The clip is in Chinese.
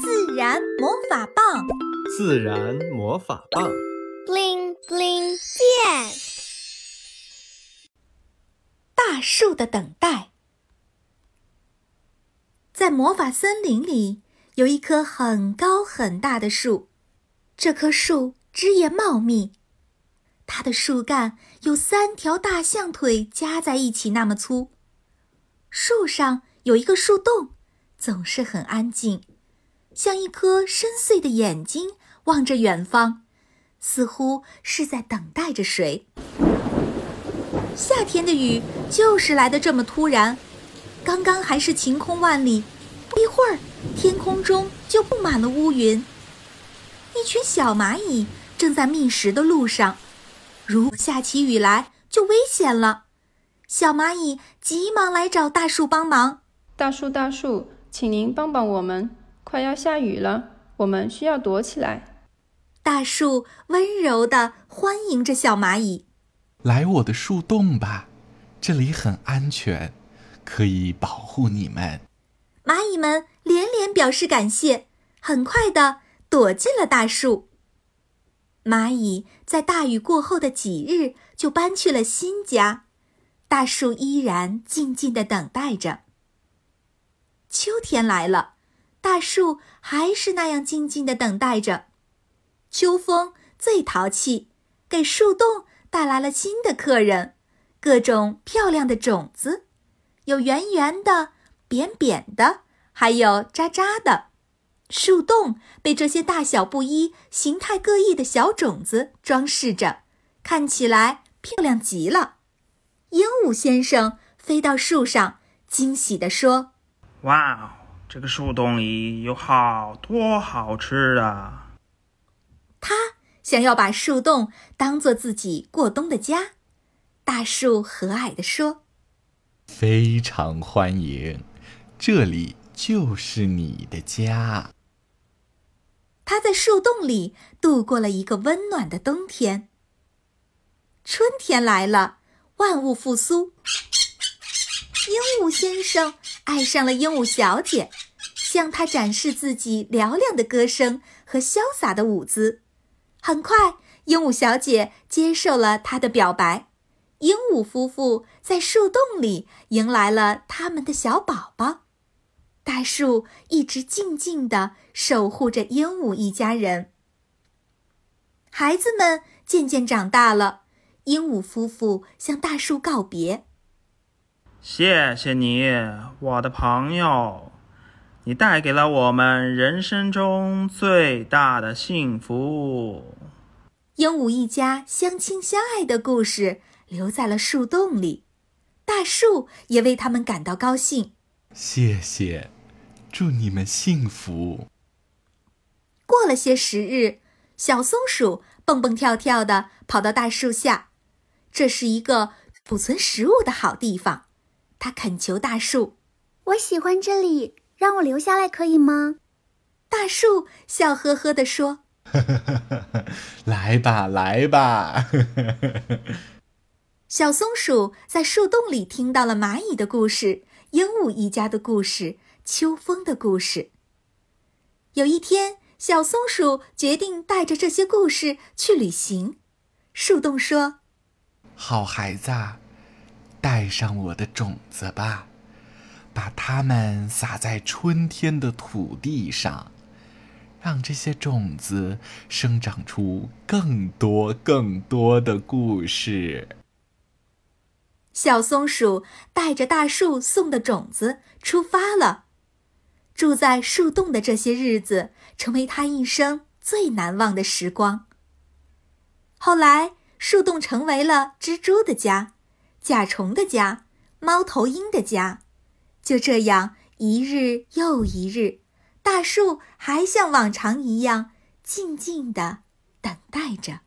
自然魔法棒，自然魔法棒，bling bling 变。大树的等待，在魔法森林里有一棵很高很大的树，这棵树枝叶茂密，它的树干有三条大象腿加在一起那么粗。树上有一个树洞，总是很安静。像一颗深邃的眼睛望着远方，似乎是在等待着谁。夏天的雨就是来的这么突然，刚刚还是晴空万里，不一会儿天空中就布满了乌云。一群小蚂蚁正在觅食的路上，如果下起雨来就危险了。小蚂蚁急忙来找大树帮忙：“大树，大树，请您帮帮我们。”快要下雨了，我们需要躲起来。大树温柔地欢迎着小蚂蚁，来我的树洞吧，这里很安全，可以保护你们。蚂蚁们连连表示感谢，很快地躲进了大树。蚂蚁在大雨过后的几日就搬去了新家，大树依然静静地等待着。秋天来了。大树还是那样静静地等待着。秋风最淘气，给树洞带来了新的客人，各种漂亮的种子，有圆圆的、扁扁的，还有渣渣的。树洞被这些大小不一、形态各异的小种子装饰着，看起来漂亮极了。鹦鹉先生飞到树上，惊喜地说：“哇！”这个树洞里有好多好吃的。他想要把树洞当做自己过冬的家。大树和蔼地说：“非常欢迎，这里就是你的家。”他在树洞里度过了一个温暖的冬天。春天来了，万物复苏。鹦鹉先生爱上了鹦鹉小姐，向她展示自己嘹亮的歌声和潇洒的舞姿。很快，鹦鹉小姐接受了他的表白。鹦鹉夫妇在树洞里迎来了他们的小宝宝。大树一直静静地守护着鹦鹉一家人。孩子们渐渐长大了，鹦鹉夫妇向大树告别。谢谢你，我的朋友，你带给了我们人生中最大的幸福。鹦鹉一家相亲相爱的故事留在了树洞里，大树也为他们感到高兴。谢谢，祝你们幸福。过了些时日，小松鼠蹦蹦跳跳地跑到大树下，这是一个储存食物的好地方。他恳求大树：“我喜欢这里，让我留下来可以吗？”大树笑呵呵地说：“来吧，来吧。”小松鼠在树洞里听到了蚂蚁的故事、鹦鹉一家的故事、秋风的故事。有一天，小松鼠决定带着这些故事去旅行。树洞说：“好孩子。”带上我的种子吧，把它们撒在春天的土地上，让这些种子生长出更多更多的故事。小松鼠带着大树送的种子出发了。住在树洞的这些日子，成为它一生最难忘的时光。后来，树洞成为了蜘蛛的家。甲虫的家，猫头鹰的家，就这样一日又一日，大树还像往常一样静静地等待着。